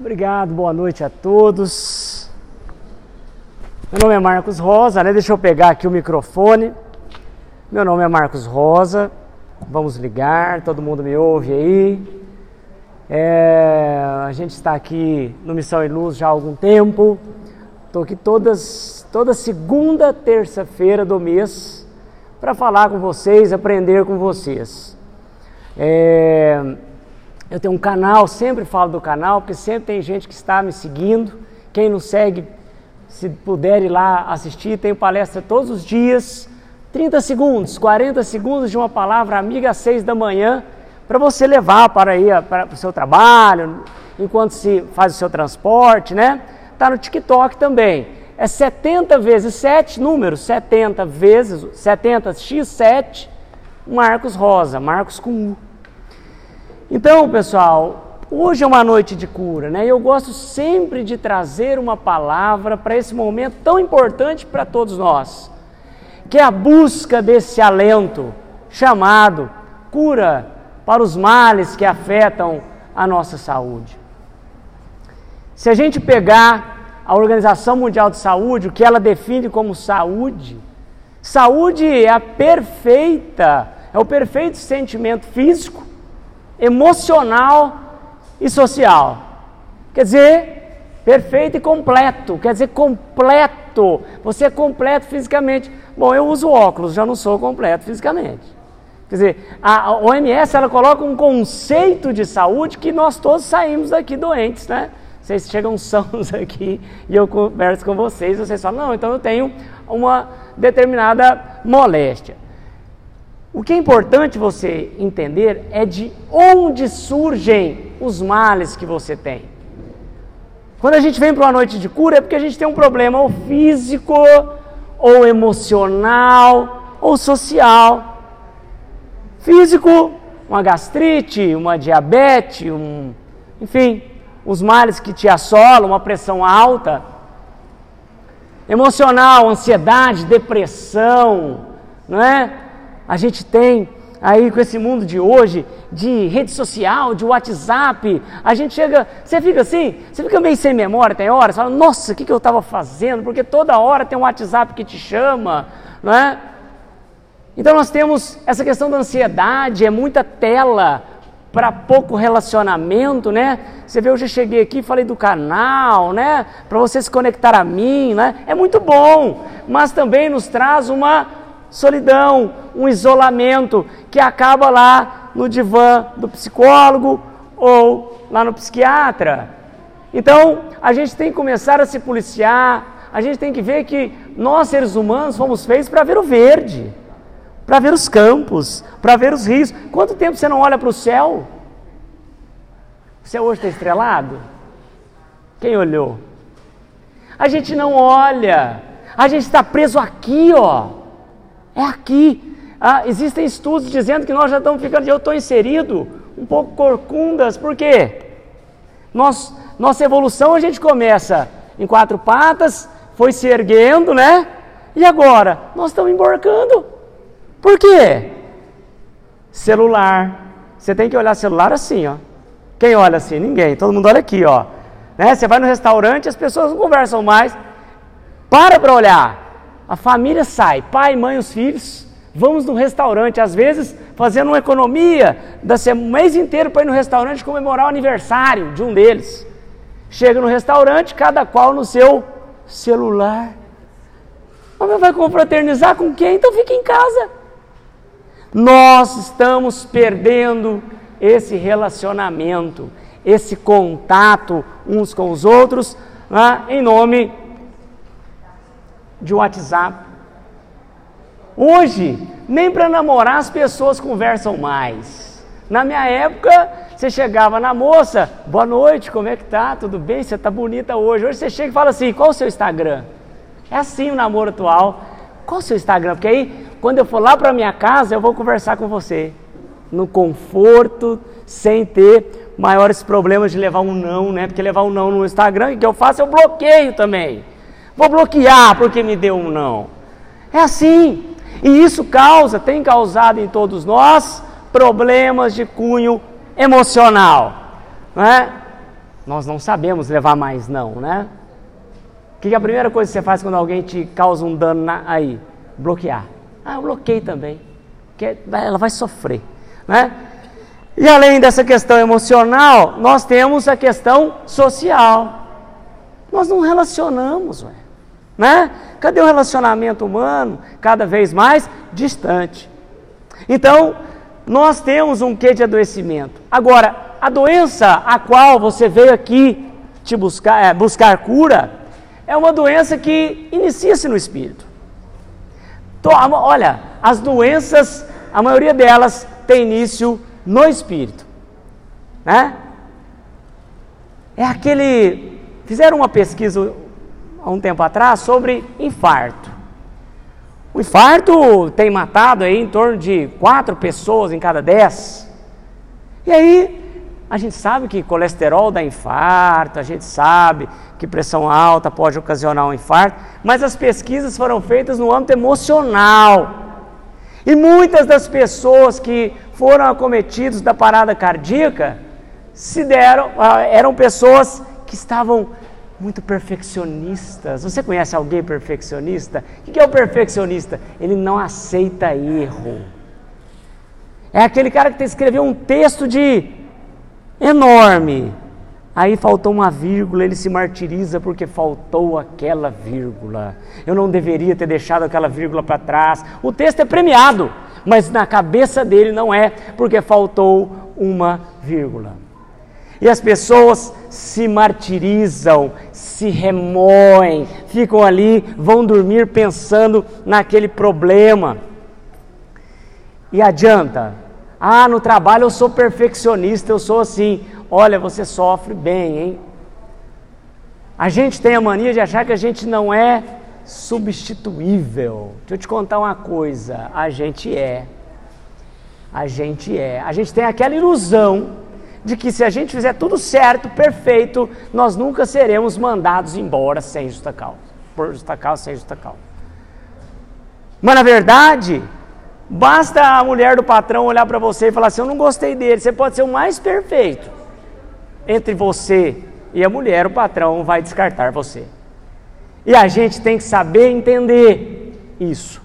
Obrigado, boa noite a todos. Meu nome é Marcos Rosa, né? Deixa eu pegar aqui o microfone. Meu nome é Marcos Rosa. Vamos ligar, todo mundo me ouve aí. É, a gente está aqui no Missão e Luz já há algum tempo. Estou aqui todas, toda segunda, terça-feira do mês para falar com vocês, aprender com vocês. É, eu tenho um canal, sempre falo do canal, porque sempre tem gente que está me seguindo. Quem não segue, se puder ir lá assistir, tenho palestra todos os dias. 30 segundos, 40 segundos de uma palavra amiga às 6 da manhã, para você levar para ir para o seu trabalho, enquanto se faz o seu transporte, né? Está no TikTok também. É 70 vezes 7 números, 70 vezes 70x7, Marcos Rosa, Marcos com U. Então, pessoal, hoje é uma noite de cura, né? Eu gosto sempre de trazer uma palavra para esse momento tão importante para todos nós, que é a busca desse alento chamado cura para os males que afetam a nossa saúde. Se a gente pegar a Organização Mundial de Saúde, o que ela define como saúde, saúde é a perfeita, é o perfeito sentimento físico, emocional e social. Quer dizer, perfeito e completo. Quer dizer, completo. Você é completo fisicamente. Bom, eu uso óculos, já não sou completo fisicamente. Quer dizer, a OMS ela coloca um conceito de saúde que nós todos saímos daqui doentes, né? Vocês chegam sãos aqui e eu converso com vocês, vocês falam, não, então eu tenho uma determinada moléstia. O que é importante você entender é de onde surgem os males que você tem. Quando a gente vem para uma noite de cura é porque a gente tem um problema ou físico, ou emocional, ou social. Físico, uma gastrite, uma diabetes, um, enfim, os males que te assolam, uma pressão alta. Emocional, ansiedade, depressão, não é? A gente tem aí com esse mundo de hoje, de rede social, de WhatsApp, a gente chega, você fica assim, você fica meio sem memória, tem horas, fala, nossa, o que, que eu estava fazendo? Porque toda hora tem um WhatsApp que te chama, não é? Então nós temos essa questão da ansiedade, é muita tela para pouco relacionamento, né? Você vê, eu já cheguei aqui, falei do canal, né? Para você se conectar a mim, né? É muito bom, mas também nos traz uma solidão, um isolamento que acaba lá no divã do psicólogo ou lá no psiquiatra. Então, a gente tem que começar a se policiar, a gente tem que ver que nós, seres humanos, fomos feitos para ver o verde, para ver os campos, para ver os rios. Quanto tempo você não olha para o céu? O céu hoje está estrelado? Quem olhou? A gente não olha, a gente está preso aqui, ó. É aqui. Ah, existem estudos dizendo que nós já estamos ficando, eu estou inserido, um pouco corcundas, por quê? Nossa evolução a gente começa em quatro patas, foi se erguendo, né? E agora? Nós estamos emborcando. Por quê? Celular. Você tem que olhar celular assim, ó. Quem olha assim? Ninguém. Todo mundo olha aqui, ó. Né? Você vai no restaurante, as pessoas não conversam mais. Para para olhar. A família sai, pai, mãe, os filhos. Vamos no restaurante, às vezes fazendo uma economia da um mês inteiro para ir no restaurante comemorar o aniversário de um deles. Chega no restaurante, cada qual no seu celular. Mas vai confraternizar com quem? Então fica em casa. Nós estamos perdendo esse relacionamento, esse contato uns com os outros, né, em nome de WhatsApp. Hoje, nem para namorar as pessoas conversam mais. Na minha época, você chegava na moça, boa noite, como é que tá? Tudo bem? Você tá bonita hoje. Hoje você chega e fala assim: qual o seu Instagram? É assim o namoro atual. Qual o seu Instagram? Porque aí, quando eu for lá para minha casa, eu vou conversar com você. No conforto, sem ter maiores problemas de levar um não, né? Porque levar um não no Instagram, o que eu faço? Eu bloqueio também. Vou bloquear porque me deu um não. É assim. E isso causa, tem causado em todos nós, problemas de cunho emocional. Não é? Nós não sabemos levar mais não, né? O que, é a primeira coisa que você faz quando alguém te causa um dano na, aí? Bloquear. Ah, eu bloqueei também. Que ela vai sofrer, né? E além dessa questão emocional, nós temos a questão social. Nós não relacionamos, ué, né? Cadê o relacionamento humano? Cada vez mais distante. Então, nós temos um quê de adoecimento. Agora, a doença a qual você veio aqui te buscar, é, buscar cura é uma doença que inicia-se no espírito. Olha, as doenças, a maioria delas tem início no espírito. Né? É aquele. Fizeram uma pesquisa há um tempo atrás sobre infarto. O infarto tem matado aí em torno de quatro pessoas em cada dez. E aí, a gente sabe que colesterol dá infarto, a gente sabe que pressão alta pode ocasionar um infarto, mas as pesquisas foram feitas no âmbito emocional. E muitas das pessoas que foram acometidas da parada cardíaca se deram, ah, eram pessoas que estavam muito perfeccionistas. Você conhece alguém perfeccionista? O que é o perfeccionista? Ele não aceita erro. É aquele cara que escreveu um texto de enorme. Aí faltou uma vírgula, ele se martiriza porque faltou aquela vírgula. Eu não deveria ter deixado aquela vírgula para trás. O texto é premiado, mas na cabeça dele não é, porque faltou uma vírgula. E as pessoas se martirizam, se remoem, ficam ali, vão dormir pensando naquele problema. E adianta. Ah, no trabalho eu sou perfeccionista, eu sou assim. Olha, você sofre bem, hein? A gente tem a mania de achar que a gente não é substituível. Deixa eu te contar uma coisa: a gente é. A gente é. A gente tem aquela ilusão de que se a gente fizer tudo certo, perfeito, nós nunca seremos mandados embora sem justa causa. Por justa causa, sem justa causa. Mas na verdade, basta a mulher do patrão olhar para você e falar assim: Eu não gostei dele. Você pode ser o mais perfeito. Entre você e a mulher, o patrão vai descartar você. E a gente tem que saber entender isso.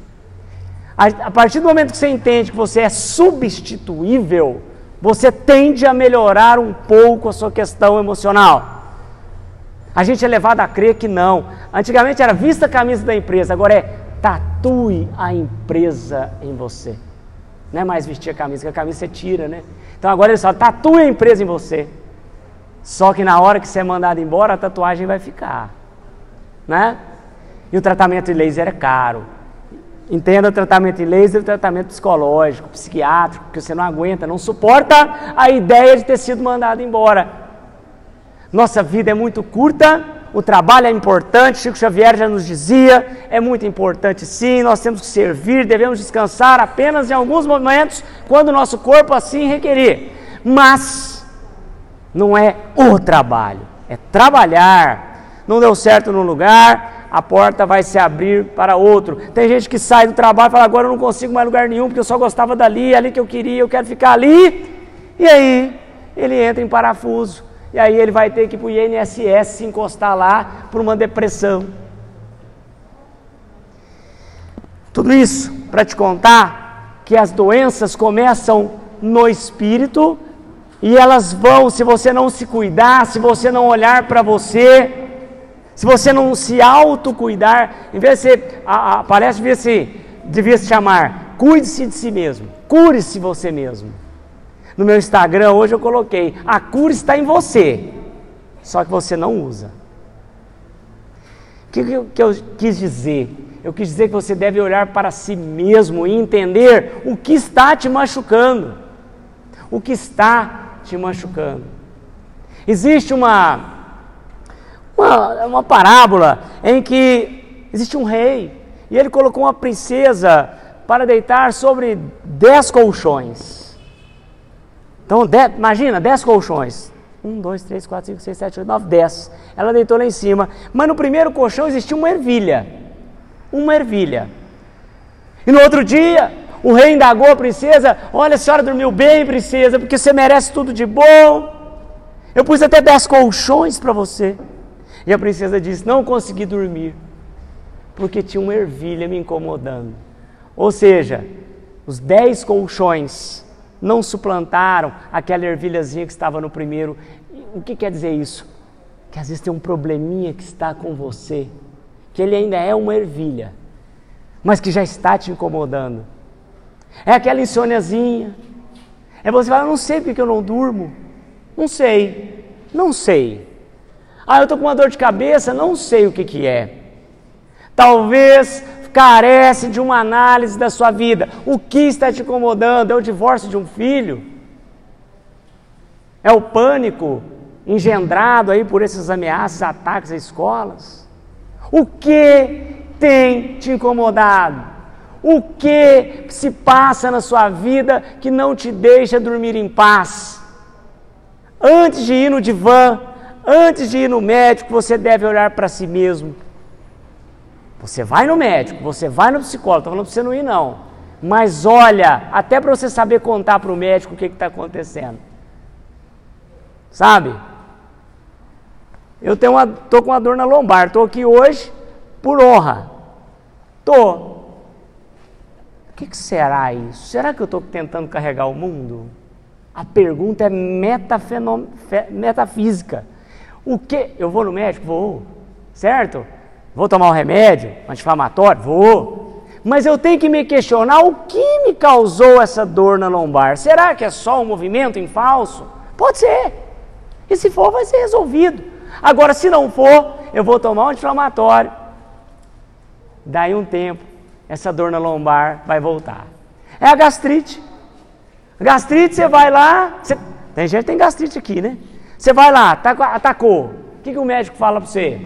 A partir do momento que você entende que você é substituível, você tende a melhorar um pouco a sua questão emocional. A gente é levado a crer que não. Antigamente era vista a camisa da empresa, agora é tatue a empresa em você. Não é mais vestir a camisa, que a camisa você tira, né? Então agora ele só tatue a empresa em você. Só que na hora que você é mandado embora, a tatuagem vai ficar. Né? E o tratamento de laser é caro. Entenda tratamento em laser tratamento psicológico, psiquiátrico, que você não aguenta, não suporta a ideia de ter sido mandado embora. Nossa vida é muito curta, o trabalho é importante, Chico Xavier já nos dizia, é muito importante sim, nós temos que servir, devemos descansar apenas em alguns momentos, quando o nosso corpo assim requerer. Mas não é o trabalho, é trabalhar. Não deu certo no lugar, a porta vai se abrir para outro. Tem gente que sai do trabalho e fala: agora eu não consigo mais lugar nenhum, porque eu só gostava dali, é ali que eu queria, eu quero ficar ali. E aí ele entra em parafuso. E aí ele vai ter que ir para o INSS se encostar lá por uma depressão. Tudo isso para te contar que as doenças começam no espírito e elas vão, se você não se cuidar, se você não olhar para você, se você não se autocuidar, em vez de ser, a, a, parece devia se, devia se chamar, cuide-se de si mesmo, cure-se você mesmo. No meu Instagram hoje eu coloquei, a cura está em você, só que você não usa. O que, que, que eu quis dizer? Eu quis dizer que você deve olhar para si mesmo e entender o que está te machucando. O que está te machucando. Existe uma uma, uma parábola em que existe um rei e ele colocou uma princesa para deitar sobre dez colchões. Então, de, imagina, dez colchões. Um, dois, três, quatro, cinco, seis, sete, oito, nove, dez. Ela deitou lá em cima. Mas no primeiro colchão existia uma ervilha. Uma ervilha. E no outro dia, o rei indagou a princesa: Olha, a senhora dormiu bem, princesa, porque você merece tudo de bom. Eu pus até dez colchões para você. E a princesa disse: Não consegui dormir, porque tinha uma ervilha me incomodando. Ou seja, os dez colchões não suplantaram aquela ervilhazinha que estava no primeiro. O que quer dizer isso? Que às vezes tem um probleminha que está com você, que ele ainda é uma ervilha, mas que já está te incomodando. É aquela insôniazinha. É você falar, não sei porque eu não durmo. Não sei. Não sei. Ah, eu estou com uma dor de cabeça, não sei o que, que é. Talvez carece de uma análise da sua vida. O que está te incomodando? É o divórcio de um filho? É o pânico engendrado aí por esses ameaças, ataques a escolas? O que tem te incomodado? O que se passa na sua vida que não te deixa dormir em paz? Antes de ir no divã, antes de ir no médico, você deve olhar para si mesmo. Você vai no médico, você vai no psicólogo, estou falando para você não ir não. Mas olha, até para você saber contar para o médico o que está acontecendo. Sabe? Eu tenho uma, tô com uma dor na lombar, estou aqui hoje por honra. Tô. O que, que será isso? Será que eu estou tentando carregar o mundo? A pergunta é metafísica. O que? Eu vou no médico? Vou. Certo? Vou tomar um remédio anti-inflamatório? Vou. Mas eu tenho que me questionar o que me causou essa dor na lombar. Será que é só um movimento em falso? Pode ser. E se for, vai ser resolvido. Agora, se não for, eu vou tomar um anti-inflamatório. Daí um tempo, essa dor na lombar vai voltar. É a gastrite. Gastrite, você vai lá. Você, tem gente que tem gastrite aqui, né? Você vai lá, atacou. O que, que o médico fala para você?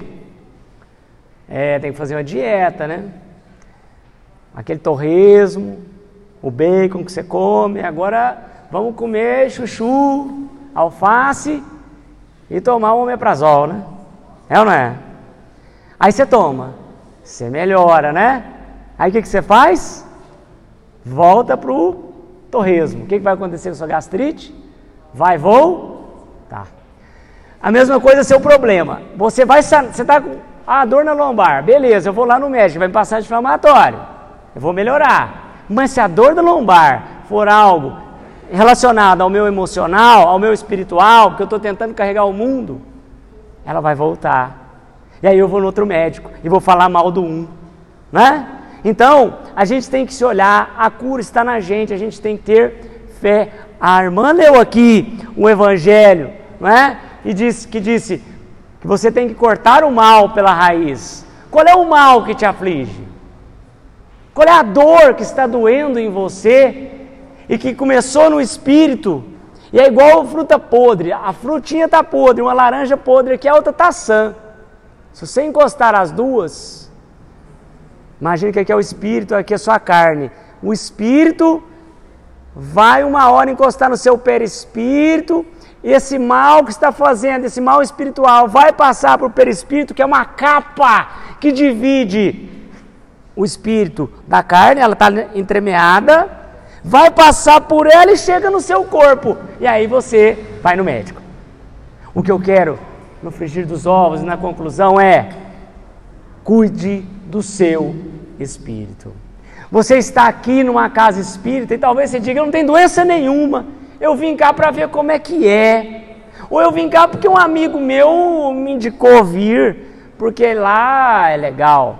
É, tem que fazer uma dieta, né? Aquele torresmo, o bacon que você come. Agora vamos comer chuchu, alface e tomar um omeprazol, né? É ou não é? Aí você toma, você melhora, né? Aí o que, que você faz? Volta para o torresmo. O que, que vai acontecer com sua gastrite? Vai voltar. A mesma coisa é seu problema. Você vai você está com a dor na lombar. Beleza, eu vou lá no médico, vai me passar inflamatório. Eu vou melhorar. Mas se a dor da lombar for algo relacionado ao meu emocional, ao meu espiritual, porque eu estou tentando carregar o mundo, ela vai voltar. E aí eu vou no outro médico e vou falar mal do um, né? Então, a gente tem que se olhar, a cura está na gente, a gente tem que ter fé. A irmã leu aqui um evangelho, não é? E disse que disse que você tem que cortar o mal pela raiz. Qual é o mal que te aflige? Qual é a dor que está doendo em você e que começou no espírito? E é igual fruta podre. A frutinha está podre, uma laranja podre aqui, a outra está sã. Se você encostar as duas, Imagina que aqui é o espírito, aqui é a carne. O espírito vai uma hora encostar no seu perispírito, esse mal que está fazendo, esse mal espiritual, vai passar para o perispírito, que é uma capa que divide o espírito da carne, ela está entremeada, vai passar por ela e chega no seu corpo. E aí você vai no médico. O que eu quero no frigir dos ovos e na conclusão é: cuide do seu espírito. Você está aqui numa casa espírita e talvez você diga: eu não tenho doença nenhuma, eu vim cá para ver como é que é. Ou eu vim cá porque um amigo meu me indicou vir, porque lá é legal.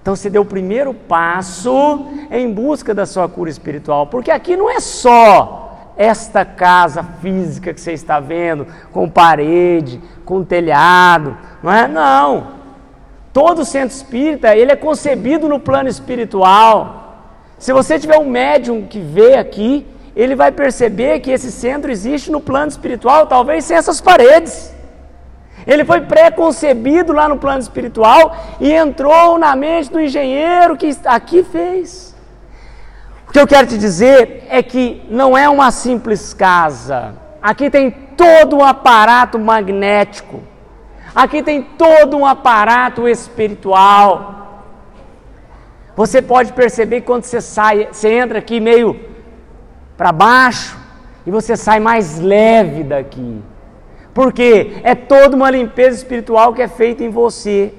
Então você deu o primeiro passo em busca da sua cura espiritual, porque aqui não é só esta casa física que você está vendo, com parede, com telhado, não é? Não. Todo centro espírita, ele é concebido no plano espiritual. Se você tiver um médium que vê aqui, ele vai perceber que esse centro existe no plano espiritual, talvez sem essas paredes. Ele foi pré-concebido lá no plano espiritual e entrou na mente do engenheiro que aqui fez. O que eu quero te dizer é que não é uma simples casa. Aqui tem todo um aparato magnético Aqui tem todo um aparato espiritual. Você pode perceber que quando você sai, você entra aqui meio para baixo e você sai mais leve daqui. Porque é toda uma limpeza espiritual que é feita em você.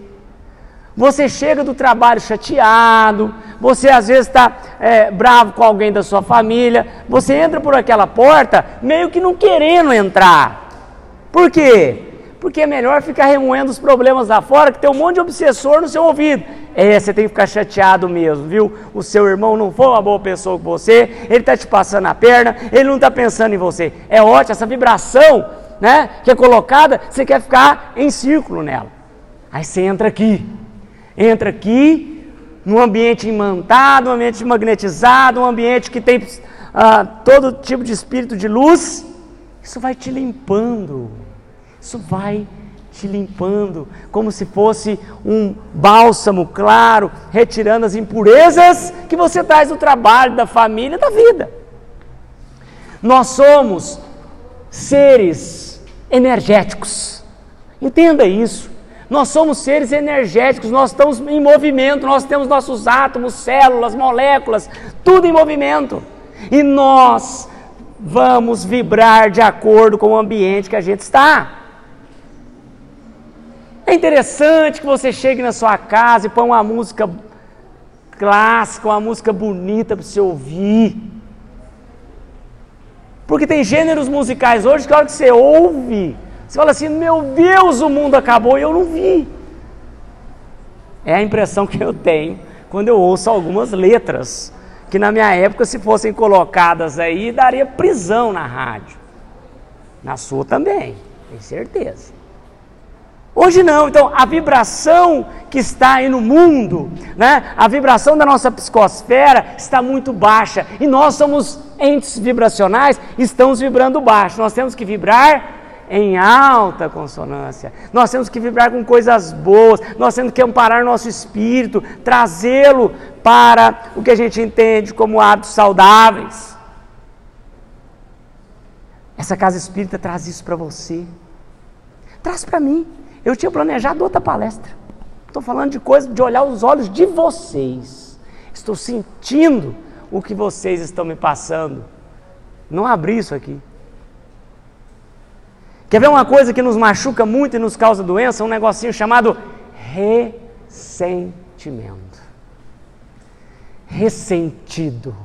Você chega do trabalho chateado, você às vezes está é, bravo com alguém da sua família, você entra por aquela porta meio que não querendo entrar. Por quê? Porque é melhor ficar remoendo os problemas lá fora, que tem um monte de obsessor no seu ouvido. É, você tem que ficar chateado mesmo, viu? O seu irmão não foi uma boa pessoa com você, ele está te passando a perna, ele não está pensando em você. É ótimo, essa vibração né, que é colocada, você quer ficar em círculo nela. Aí você entra aqui, entra aqui, num ambiente imantado, um ambiente magnetizado, um ambiente que tem ah, todo tipo de espírito de luz, isso vai te limpando isso vai te limpando, como se fosse um bálsamo claro, retirando as impurezas que você traz do trabalho, da família, da vida. Nós somos seres energéticos. Entenda isso. Nós somos seres energéticos, nós estamos em movimento, nós temos nossos átomos, células, moléculas, tudo em movimento. E nós vamos vibrar de acordo com o ambiente que a gente está. É interessante que você chegue na sua casa e põe uma música clássica, uma música bonita para você ouvir. Porque tem gêneros musicais hoje que a hora que você ouve, você fala assim: Meu Deus, o mundo acabou e eu não vi. É a impressão que eu tenho quando eu ouço algumas letras que na minha época, se fossem colocadas aí, daria prisão na rádio. Na sua também, tenho certeza. Hoje não, então a vibração que está aí no mundo, né, a vibração da nossa psicosfera está muito baixa e nós somos entes vibracionais, estamos vibrando baixo. Nós temos que vibrar em alta consonância. Nós temos que vibrar com coisas boas, nós temos que amparar nosso espírito, trazê-lo para o que a gente entende como hábitos saudáveis. Essa casa espírita traz isso para você. Traz para mim. Eu tinha planejado outra palestra. Estou falando de coisa de olhar os olhos de vocês. Estou sentindo o que vocês estão me passando. Não abri isso aqui. Quer ver uma coisa que nos machuca muito e nos causa doença? Um negocinho chamado ressentimento. Ressentido.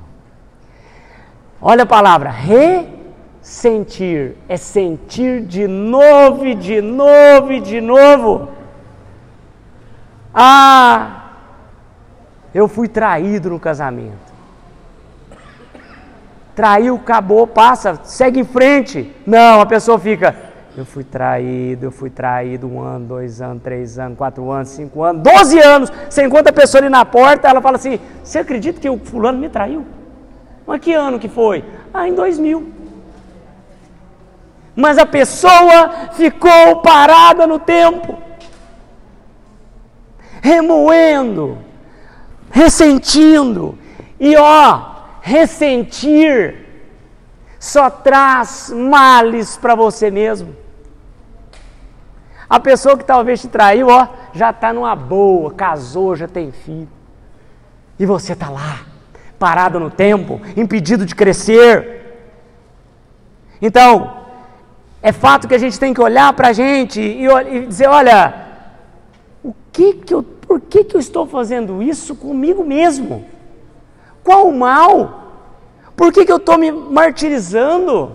Olha a palavra, ressentimento Sentir é sentir de novo e de novo e de novo. Ah, eu fui traído no casamento. Traiu, acabou, passa, segue em frente. Não, a pessoa fica. Eu fui traído, eu fui traído um ano, dois anos, três anos, quatro anos, cinco anos, doze anos. Você encontra a pessoa ali na porta, ela fala assim: Você acredita que o fulano me traiu? Mas que ano que foi? Ah, em 2000 mas a pessoa ficou parada no tempo, remoendo, ressentindo, e ó, ressentir só traz males para você mesmo. A pessoa que talvez te traiu, ó, já está numa boa, casou, já tem filho. E você está lá, parado no tempo, impedido de crescer. Então, é fato que a gente tem que olhar para a gente e, e, dizer: olha, o que que eu, por que, que eu estou fazendo isso comigo mesmo? Qual o mal? Por que, que eu estou me martirizando?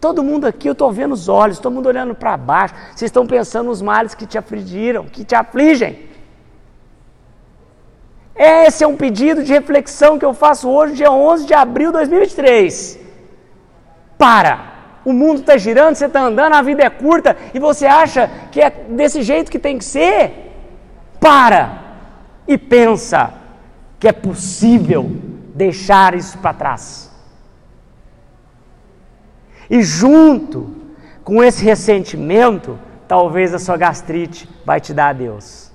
Todo mundo aqui, eu estou vendo os olhos, todo mundo olhando para baixo. Vocês estão pensando nos males que te afligiram, que te afligem. Esse é um pedido de reflexão que eu faço hoje, dia 11 de abril de 2023. Para! O mundo está girando, você está andando, a vida é curta e você acha que é desse jeito que tem que ser, para e pensa que é possível deixar isso para trás. E junto com esse ressentimento, talvez a sua gastrite vai te dar a Deus.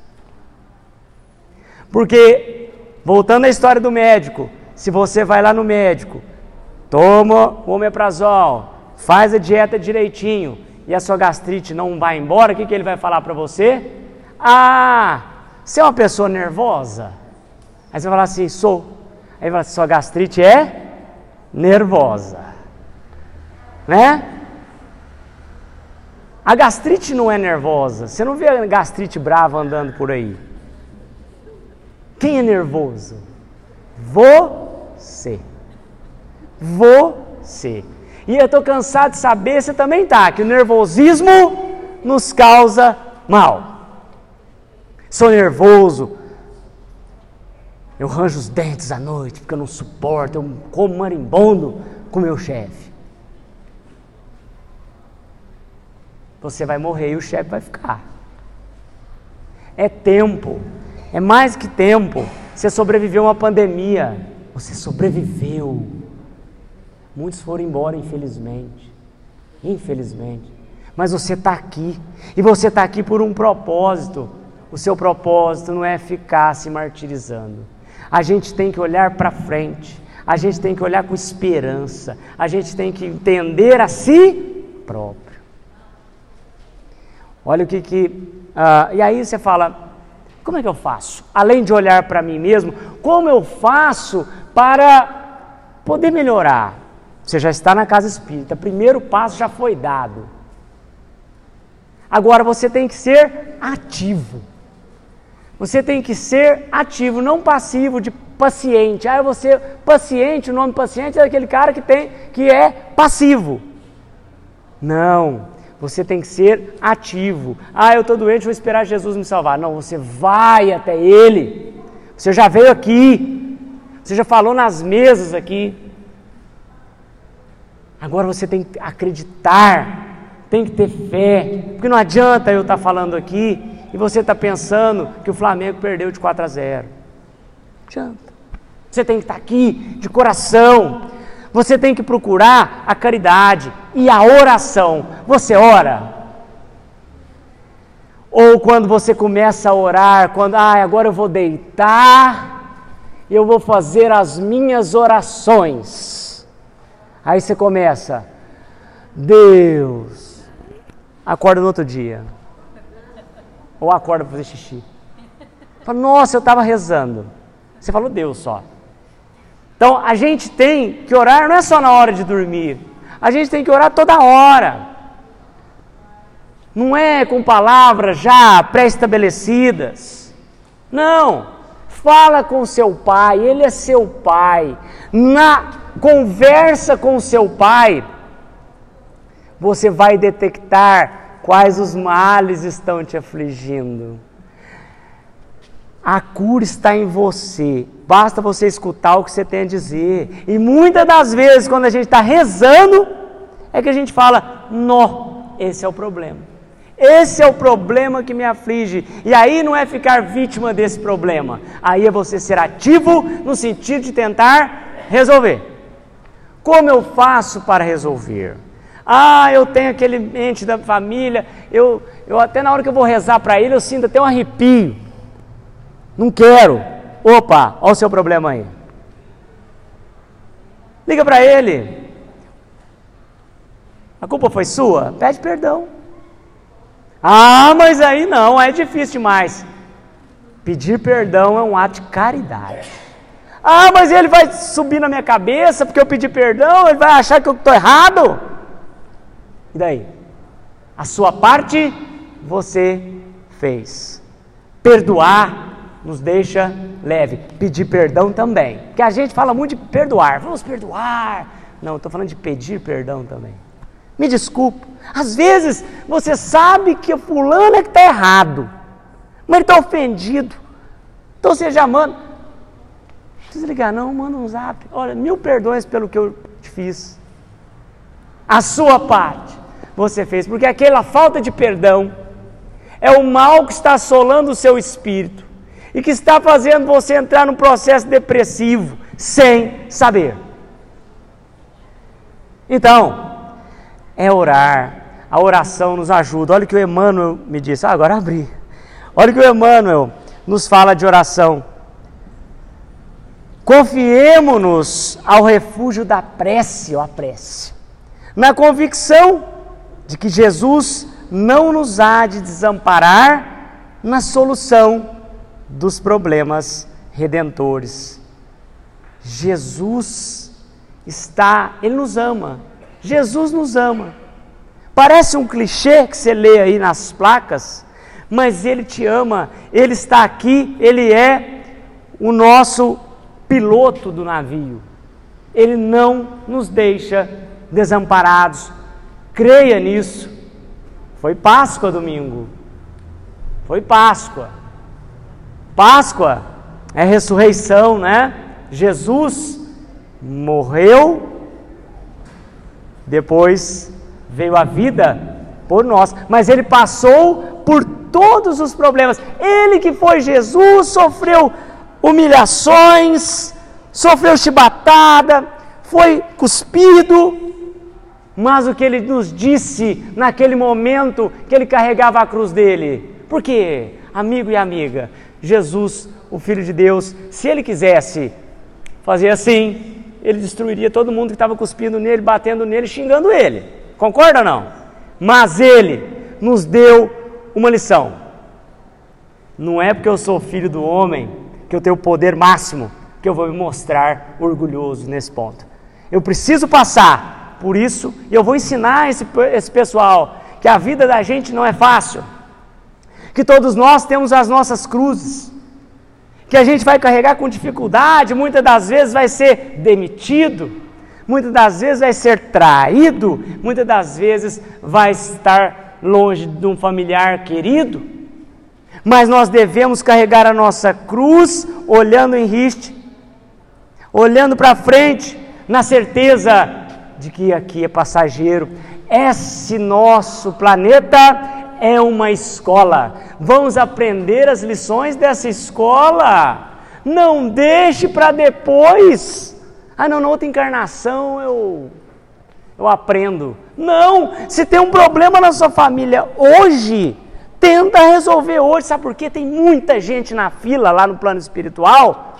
Porque, voltando à história do médico, se você vai lá no médico, toma o omeprazol, faz a dieta direitinho e a sua gastrite não vai embora, o que, que ele vai falar para você? Ah, você é uma pessoa nervosa? Aí você vai falar assim, sou. Aí vai falar assim, sua gastrite é nervosa. Né? A gastrite não é nervosa. Você não vê a gastrite brava andando por aí. Quem é nervoso? Você. Você. E eu estou cansado de saber, você também tá, que o nervosismo nos causa mal. Sou nervoso. Eu ranjo os dentes à noite porque eu não suporto, eu como marimbondo com meu chefe. Você vai morrer e o chefe vai ficar. É tempo, é mais que tempo. Você sobreviveu a uma pandemia, você sobreviveu. Muitos foram embora, infelizmente. Infelizmente. Mas você está aqui. E você está aqui por um propósito. O seu propósito não é ficar se martirizando. A gente tem que olhar para frente. A gente tem que olhar com esperança. A gente tem que entender a si próprio. Olha o que que. Uh, e aí você fala: como é que eu faço? Além de olhar para mim mesmo, como eu faço para poder melhorar? Você já está na casa espírita, primeiro passo já foi dado. Agora você tem que ser ativo. Você tem que ser ativo, não passivo, de paciente. Ah, você paciente, o nome paciente é aquele cara que tem que é passivo. Não, você tem que ser ativo. Ah, eu estou doente, vou esperar Jesus me salvar. Não, você vai até Ele. Você já veio aqui. Você já falou nas mesas aqui. Agora você tem que acreditar, tem que ter fé, porque não adianta eu estar falando aqui e você está pensando que o Flamengo perdeu de 4 a 0. Não adianta. Você tem que estar aqui de coração. Você tem que procurar a caridade e a oração. Você ora? Ou quando você começa a orar, quando, ah, agora eu vou deitar, eu vou fazer as minhas orações. Aí você começa, Deus, acorda no outro dia. Ou acorda para fazer xixi. Fala, nossa, eu estava rezando. Você falou Deus só. Então a gente tem que orar não é só na hora de dormir. A gente tem que orar toda hora. Não é com palavras já pré-estabelecidas. Não. Fala com seu pai, ele é seu pai. Na conversa com seu pai, você vai detectar quais os males estão te afligindo. A cura está em você. Basta você escutar o que você tem a dizer. E muitas das vezes, quando a gente está rezando, é que a gente fala: Nó, esse é o problema. Esse é o problema que me aflige. E aí não é ficar vítima desse problema. Aí é você ser ativo no sentido de tentar resolver. Como eu faço para resolver? Ah, eu tenho aquele ente da família, eu, eu até na hora que eu vou rezar para ele, eu sinto até um arrepio. Não quero. Opa, olha o seu problema aí. Liga para ele. A culpa foi sua? Pede perdão. Ah, mas aí não, é difícil demais. Pedir perdão é um ato de caridade. Ah, mas ele vai subir na minha cabeça porque eu pedi perdão, ele vai achar que eu estou errado. E daí? A sua parte você fez. Perdoar nos deixa leve. Pedir perdão também. Porque a gente fala muito de perdoar. Vamos perdoar. Não, estou falando de pedir perdão também. Me desculpe. Às vezes você sabe que o fulano é que está errado. Mas ele está ofendido. Então já manda precisa ligar, não, manda um zap. Olha, mil perdões pelo que eu te fiz. A sua parte você fez, porque aquela falta de perdão é o mal que está assolando o seu espírito e que está fazendo você entrar num processo depressivo sem saber. Então, é orar. A oração nos ajuda. Olha o que o Emmanuel me disse. Ah, agora abri. Olha o que o Emmanuel nos fala de oração. Confiemos-nos ao refúgio da prece, a prece, na convicção de que Jesus não nos há de desamparar na solução dos problemas redentores. Jesus está, Ele nos ama, Jesus nos ama. Parece um clichê que você lê aí nas placas, mas Ele te ama, Ele está aqui, Ele é o nosso piloto do navio. Ele não nos deixa desamparados. Creia nisso. Foi Páscoa domingo. Foi Páscoa. Páscoa é ressurreição, né? Jesus morreu, depois veio a vida por nós, mas ele passou por todos os problemas. Ele que foi Jesus sofreu humilhações, sofreu chibatada, foi cuspido, mas o que ele nos disse naquele momento que ele carregava a cruz dele. Porque, amigo e amiga, Jesus, o Filho de Deus, se ele quisesse fazer assim, ele destruiria todo mundo que estava cuspindo nele, batendo nele, xingando ele. Concorda ou não? Mas ele nos deu uma lição. Não é porque eu sou filho do homem que eu tenho o poder máximo que eu vou me mostrar orgulhoso nesse ponto. Eu preciso passar por isso e eu vou ensinar esse, esse pessoal que a vida da gente não é fácil, que todos nós temos as nossas cruzes, que a gente vai carregar com dificuldade, muitas das vezes vai ser demitido, muitas das vezes vai ser traído, muitas das vezes vai estar longe de um familiar querido, mas nós devemos carregar a nossa cruz olhando em riste, olhando para frente, na certeza de que aqui é passageiro. Esse nosso planeta é uma escola. Vamos aprender as lições dessa escola. Não deixe para depois. Ah, não, na outra encarnação eu eu aprendo. Não, se tem um problema na sua família hoje, tenta resolver hoje. Sabe por quê? Tem muita gente na fila lá no plano espiritual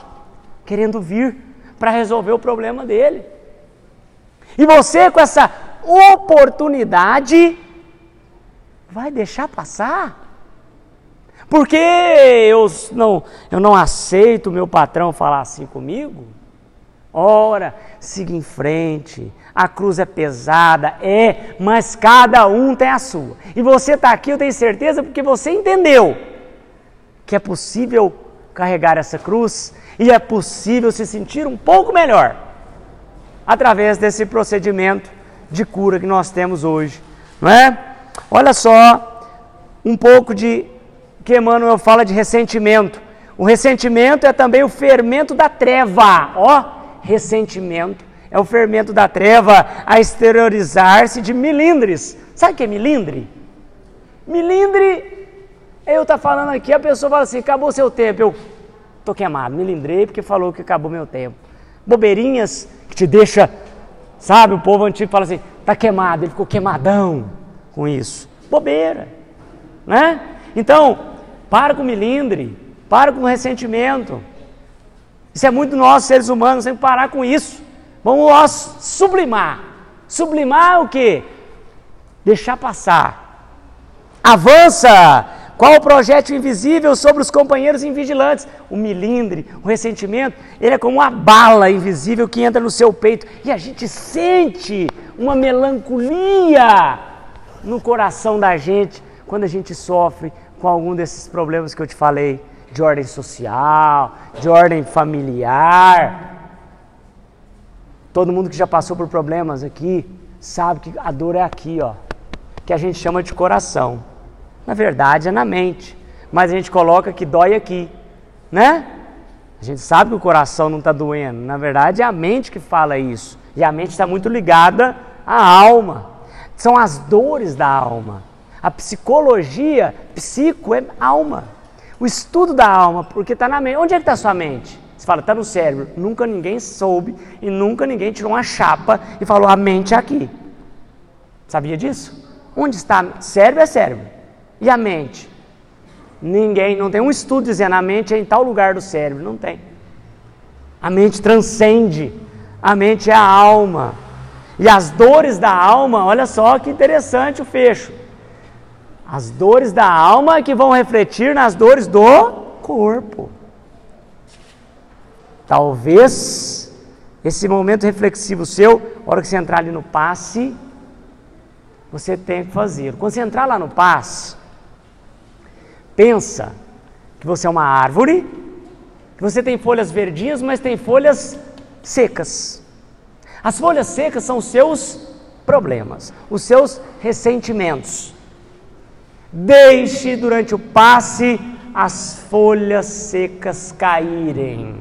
querendo vir para resolver o problema dele. E você, com essa oportunidade, vai deixar passar? Porque eu não, eu não aceito o meu patrão falar assim comigo? Ora, siga em frente. A cruz é pesada, é, mas cada um tem a sua. E você está aqui, eu tenho certeza, porque você entendeu que é possível carregar essa cruz e é possível se sentir um pouco melhor através desse procedimento de cura que nós temos hoje, não é? Olha só um pouco de que Emmanuel fala de ressentimento. O ressentimento é também o fermento da treva, ó, ressentimento é o fermento da treva a exteriorizar-se de milindres. Sabe o que é milindre? Milindre, eu estou tá falando aqui, a pessoa fala assim, acabou seu tempo. Eu estou queimado, milindrei porque falou que acabou meu tempo. Bobeirinhas que te deixa, sabe, o povo antigo fala assim, está queimado, ele ficou queimadão com isso. Bobeira, né? Então, para com milindre, para com ressentimento. Isso é muito nós, seres humanos, tem que parar com isso. Vamos sublimar. Sublimar o que? Deixar passar. Avança! Qual o projeto invisível sobre os companheiros invigilantes? O milindre, o ressentimento, ele é como uma bala invisível que entra no seu peito e a gente sente uma melancolia no coração da gente quando a gente sofre com algum desses problemas que eu te falei, de ordem social, de ordem familiar, Todo mundo que já passou por problemas aqui sabe que a dor é aqui, ó, que a gente chama de coração. Na verdade é na mente, mas a gente coloca que dói aqui, né? A gente sabe que o coração não está doendo. Na verdade é a mente que fala isso. E a mente está muito ligada à alma. São as dores da alma. A psicologia, psico é alma. O estudo da alma, porque está na mente. Onde é que está a sua mente? Você fala, está no cérebro. Nunca ninguém soube e nunca ninguém tirou uma chapa e falou, a mente é aqui. Sabia disso? Onde está? Cérebro é cérebro. E a mente? Ninguém, não tem um estudo dizendo a mente é em tal lugar do cérebro. Não tem. A mente transcende. A mente é a alma. E as dores da alma, olha só que interessante o fecho. As dores da alma que vão refletir nas dores do corpo. Talvez esse momento reflexivo seu, a hora que você entrar ali no passe, você tem que fazer. Quando você entrar lá no Paz, pensa que você é uma árvore, que você tem folhas verdinhas, mas tem folhas secas. As folhas secas são os seus problemas, os seus ressentimentos. Deixe durante o passe as folhas secas caírem.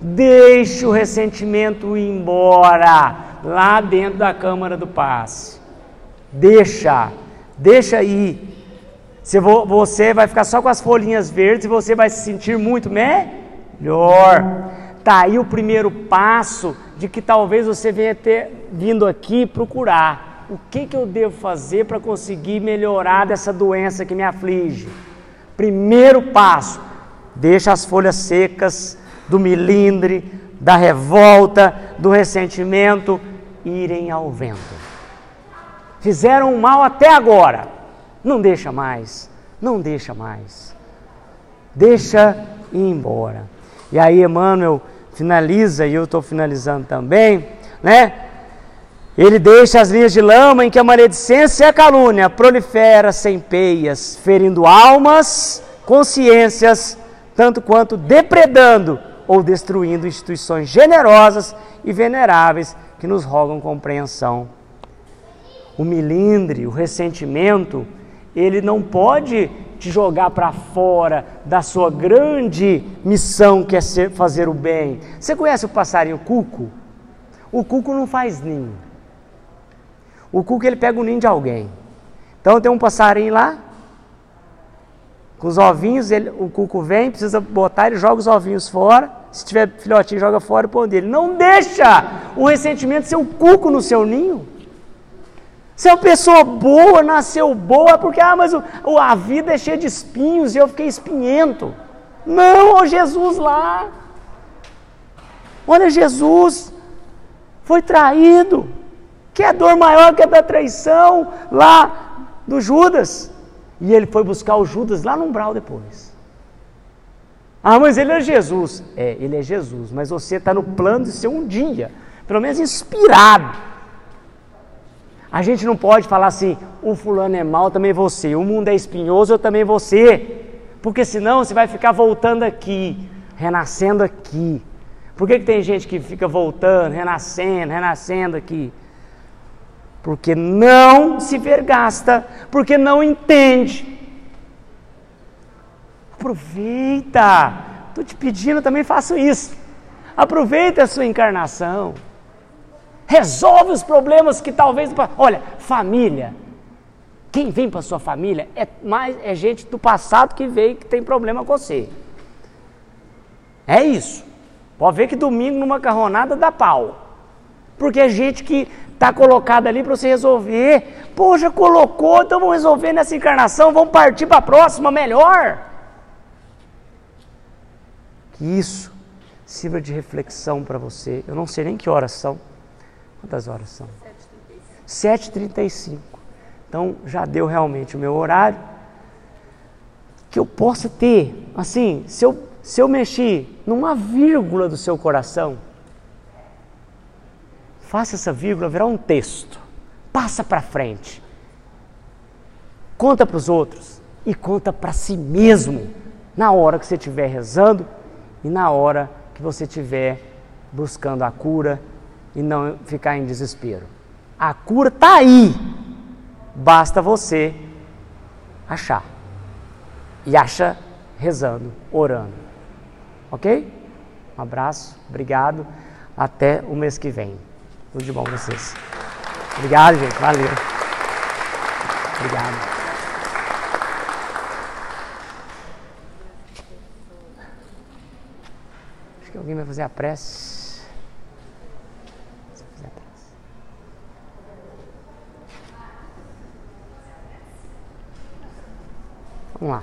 Deixe o ressentimento ir embora lá dentro da câmara do passe. Deixa, deixa aí. Você vai ficar só com as folhinhas verdes e você vai se sentir muito melhor. Tá aí o primeiro passo de que talvez você venha ter vindo aqui procurar. O que, que eu devo fazer para conseguir melhorar dessa doença que me aflige? Primeiro passo, deixa as folhas secas do milindre, da revolta, do ressentimento irem ao vento. Fizeram mal até agora, não deixa mais, não deixa mais. Deixa ir embora. E aí Emmanuel finaliza, e eu estou finalizando também, né? Ele deixa as linhas de lama em que a maledicência e a calúnia prolifera sem peias, ferindo almas, consciências, tanto quanto depredando ou destruindo instituições generosas e veneráveis que nos rogam compreensão. O milindre, o ressentimento, ele não pode te jogar para fora da sua grande missão que é ser, fazer o bem. Você conhece o passarinho cuco? O cuco não faz ninho. O cuco ele pega o ninho de alguém. Então tem um passarinho lá, com os ovinhos, ele, o cuco vem, precisa botar, ele joga os ovinhos fora. Se tiver filhotinho, joga fora e põe dele. Não deixa o ressentimento ser o cuco no seu ninho. Se é uma pessoa boa, nasceu boa, porque ah, mas o, a vida é cheia de espinhos e eu fiquei espinhento. Não, ó Jesus lá. Olha, Jesus foi traído. Que é dor maior que a da traição lá do Judas. E ele foi buscar o Judas lá no umbral depois. Ah, mas ele é Jesus. É, ele é Jesus, mas você está no plano de ser um dia, pelo menos inspirado. A gente não pode falar assim, o fulano é mal, também você. O mundo é espinhoso, eu também você. Porque senão você vai ficar voltando aqui, renascendo aqui. Por que, que tem gente que fica voltando, renascendo, renascendo aqui? Porque não se vergasta, porque não entende Aproveita. Estou te pedindo, também faço isso. Aproveita a sua encarnação. Resolve os problemas que talvez. Olha, família. Quem vem para sua família é mais é gente do passado que veio que tem problema com você. É isso. Pode ver que domingo numa carronada dá pau. Porque é gente que está colocada ali para você resolver. Poxa, colocou, então vamos resolver nessa encarnação, vamos partir para a próxima melhor. Que isso sirva de reflexão para você. Eu não sei nem que horas são. Quantas horas são? 7h35. Então já deu realmente o meu horário. Que eu possa ter, assim, se eu, se eu mexer numa vírgula do seu coração, faça essa vírgula virar um texto. Passa para frente. Conta para os outros e conta para si mesmo na hora que você estiver rezando e na hora que você estiver buscando a cura e não ficar em desespero. A cura está aí, basta você achar. E acha rezando, orando. Ok? Um abraço, obrigado. Até o mês que vem. Tudo de bom pra vocês. Obrigado, gente. Valeu. Obrigado. que alguém vai. Fazer a prece. Vamos lá.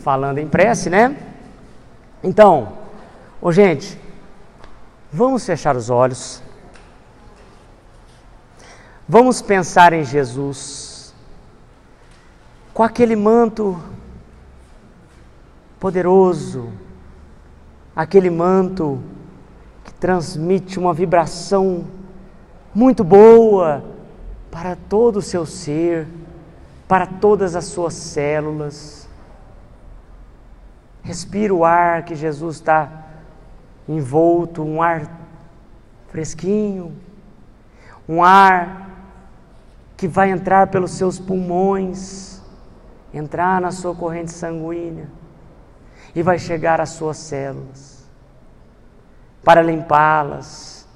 Falando em prece, né? Então, ô gente, vamos fechar os olhos. Vamos pensar em Jesus com aquele manto poderoso, aquele manto que transmite uma vibração muito boa para todo o seu ser, para todas as suas células. Respira o ar que Jesus está envolto, um ar fresquinho, um ar que vai entrar pelos seus pulmões, entrar na sua corrente sanguínea e vai chegar às suas células para limpá-las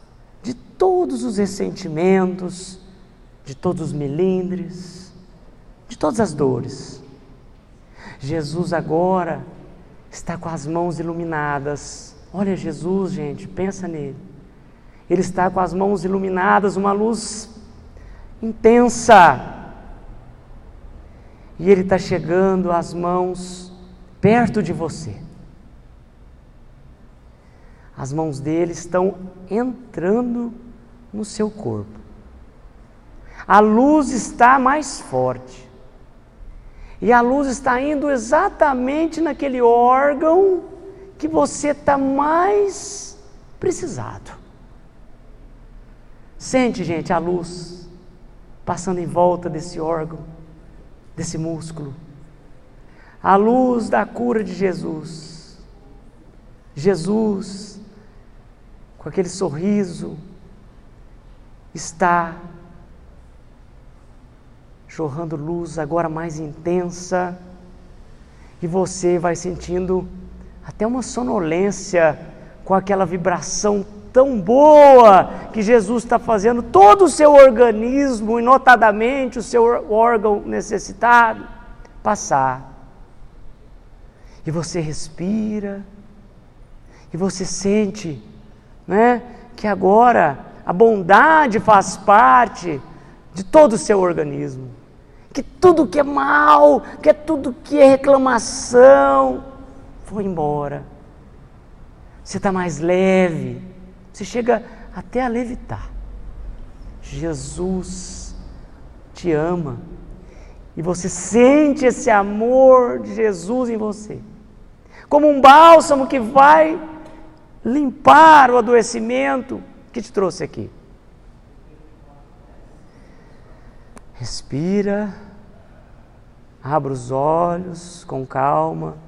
de todos os ressentimentos, de todos os melindres, de todas as dores. Jesus agora está com as mãos iluminadas. Olha Jesus, gente, pensa nele. Ele está com as mãos iluminadas, uma luz intensa. E ele está chegando as mãos perto de você. As mãos dele estão entrando no seu corpo. A luz está mais forte. E a luz está indo exatamente naquele órgão que você está mais precisado. Sente, gente, a luz passando em volta desse órgão, desse músculo a luz da cura de Jesus. Jesus, com aquele sorriso, está jorrando luz agora mais intensa, e você vai sentindo até uma sonolência com aquela vibração tão boa que Jesus está fazendo todo o seu organismo, e notadamente o seu órgão necessitado, passar e você respira, e você sente né, que agora a bondade faz parte de todo o seu organismo. Que tudo que é mal, que é tudo que é reclamação, foi embora. Você está mais leve, você chega até a levitar. Jesus te ama e você sente esse amor de Jesus em você como um bálsamo que vai limpar o adoecimento que te trouxe aqui. Respira, abra os olhos com calma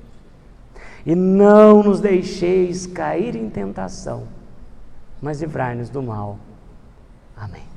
E não nos deixeis cair em tentação, mas livrai-nos do mal. Amém.